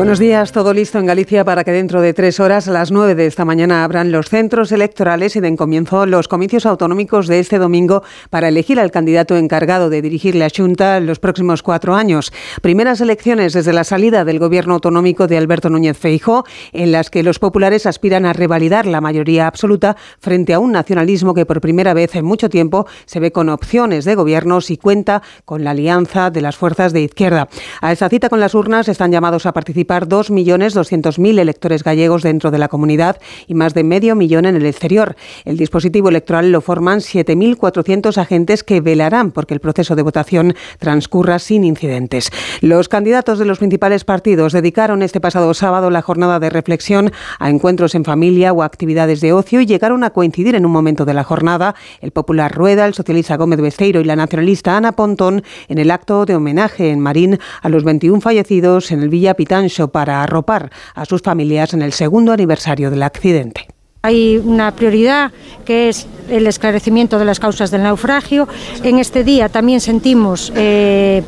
Buenos días, todo listo en Galicia para que dentro de tres horas, a las nueve de esta mañana, abran los centros electorales y den comienzo los comicios autonómicos de este domingo para elegir al candidato encargado de dirigir la Junta en los próximos cuatro años. Primeras elecciones desde la salida del gobierno autonómico de Alberto Núñez Feijó, en las que los populares aspiran a revalidar la mayoría absoluta frente a un nacionalismo que por primera vez en mucho tiempo se ve con opciones de gobiernos y cuenta con la alianza de las fuerzas de izquierda. A esta cita con las urnas están llamados a participar 2.200.000 electores gallegos dentro de la comunidad y más de medio millón en el exterior. El dispositivo electoral lo forman 7.400 agentes que velarán porque el proceso de votación transcurra sin incidentes. Los candidatos de los principales partidos dedicaron este pasado sábado la jornada de reflexión a encuentros en familia o actividades de ocio y llegaron a coincidir en un momento de la jornada el popular Rueda, el socialista Gómez Besteiro y la nacionalista Ana Pontón en el acto de homenaje en Marín a los 21 fallecidos en el Villa Pitancho para arropar a sus familias en el segundo aniversario del accidente. Hay una prioridad que es el esclarecimiento de las causas del naufragio. En este día también sentimos eh,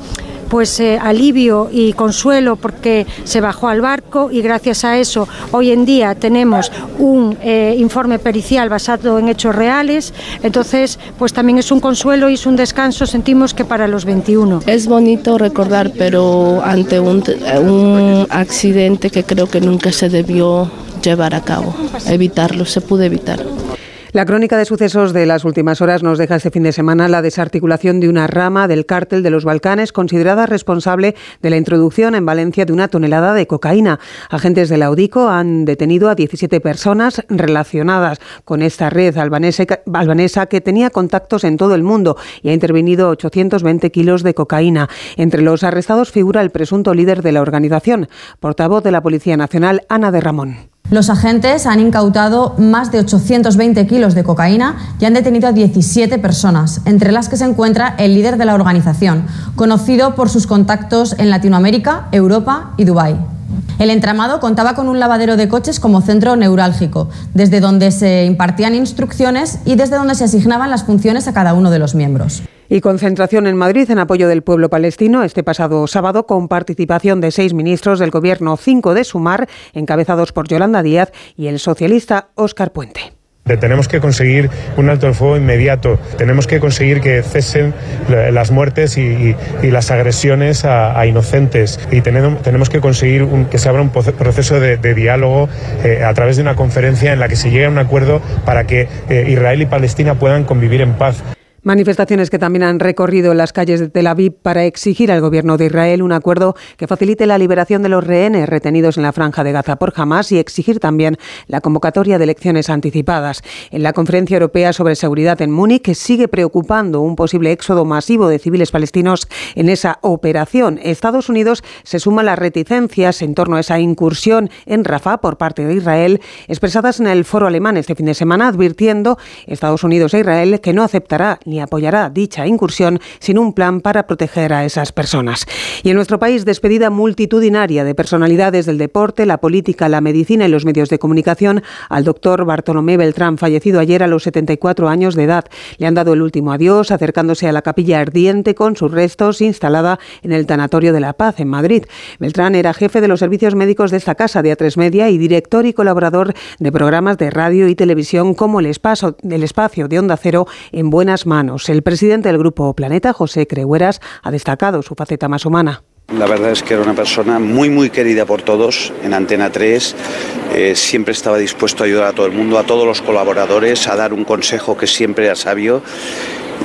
pues eh, alivio y consuelo porque se bajó al barco y gracias a eso hoy en día tenemos un eh, informe pericial basado en hechos reales. Entonces, pues también es un consuelo y es un descanso, sentimos que para los 21. Es bonito recordar, pero ante un, un accidente que creo que nunca se debió llevar a cabo, evitarlo, se pudo evitar. La crónica de sucesos de las últimas horas nos deja este fin de semana la desarticulación de una rama del cártel de los Balcanes considerada responsable de la introducción en Valencia de una tonelada de cocaína. Agentes de la UDICO han detenido a 17 personas relacionadas con esta red albanesa, que tenía contactos en todo el mundo y ha intervenido 820 kilos de cocaína. Entre los arrestados figura el presunto líder de la organización, portavoz de la Policía Nacional, Ana de Ramón. Los agentes han incautado más de 820 kilos de cocaína y han detenido a 17 personas, entre las que se encuentra el líder de la organización, conocido por sus contactos en Latinoamérica, Europa y Dubái. El entramado contaba con un lavadero de coches como centro neurálgico, desde donde se impartían instrucciones y desde donde se asignaban las funciones a cada uno de los miembros. Y concentración en Madrid en apoyo del pueblo palestino este pasado sábado con participación de seis ministros del Gobierno, cinco de Sumar, encabezados por Yolanda Díaz y el socialista Óscar Puente. Tenemos que conseguir un alto el fuego inmediato, tenemos que conseguir que cesen las muertes y, las agresiones a, inocentes y tenemos, que conseguir que se abra un proceso de, diálogo eh, a través de una conferencia en la que se llegue a un acuerdo para que eh, Israel y Palestina puedan convivir en paz. Manifestaciones que también han recorrido las calles de Tel Aviv para exigir al gobierno de Israel un acuerdo que facilite la liberación de los rehenes retenidos en la franja de Gaza por Hamas y exigir también la convocatoria de elecciones anticipadas. En la Conferencia Europea sobre Seguridad en Múnich sigue preocupando un posible éxodo masivo de civiles palestinos en esa operación. Estados Unidos se suma a las reticencias en torno a esa incursión en Rafah por parte de Israel, expresadas en el foro alemán este fin de semana, advirtiendo Estados Unidos e Israel que no aceptará ni apoyará dicha incursión sin un plan para proteger a esas personas. Y en nuestro país, despedida multitudinaria de personalidades del deporte, la política, la medicina y los medios de comunicación al doctor Bartolomé Beltrán, fallecido ayer a los 74 años de edad. Le han dado el último adiós acercándose a la capilla ardiente con sus restos instalada en el Tanatorio de la Paz en Madrid. Beltrán era jefe de los servicios médicos de esta casa de A3 Media y director y colaborador de programas de radio y televisión como El Espacio, espacio de Onda Cero en buenas manos el presidente del Grupo Planeta, José Crehueras, ha destacado su faceta más humana. La verdad es que era una persona muy, muy querida por todos en Antena 3. Eh, siempre estaba dispuesto a ayudar a todo el mundo, a todos los colaboradores, a dar un consejo que siempre era sabio.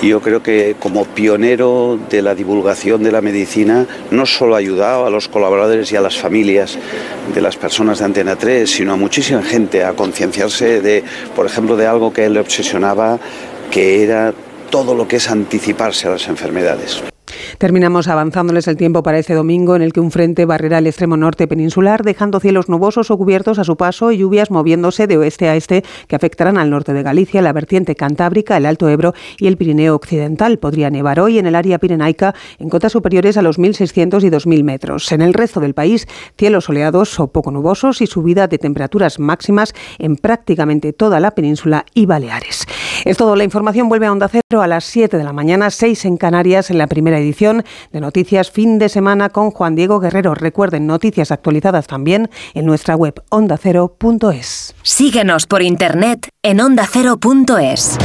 Yo creo que como pionero de la divulgación de la medicina, no solo ha ayudado a los colaboradores y a las familias de las personas de Antena 3, sino a muchísima gente a concienciarse de, por ejemplo, de algo que él le obsesionaba, que era todo lo que es anticiparse a las enfermedades. Terminamos avanzándoles el tiempo para este domingo en el que un frente barrerá el extremo norte peninsular, dejando cielos nubosos o cubiertos a su paso y lluvias moviéndose de oeste a este que afectarán al norte de Galicia, la vertiente cantábrica, el Alto Ebro y el Pirineo Occidental. Podría nevar hoy en el área pirenaica en cotas superiores a los 1.600 y 2.000 metros. En el resto del país, cielos soleados o poco nubosos y subida de temperaturas máximas en prácticamente toda la península y Baleares. Es todo, la información vuelve a Onda Cero a las 7 de la mañana, 6 en Canarias, en la primera edición de Noticias Fin de Semana con Juan Diego Guerrero. Recuerden, noticias actualizadas también en nuestra web ondacero.es. Síguenos por internet en ondacero.es.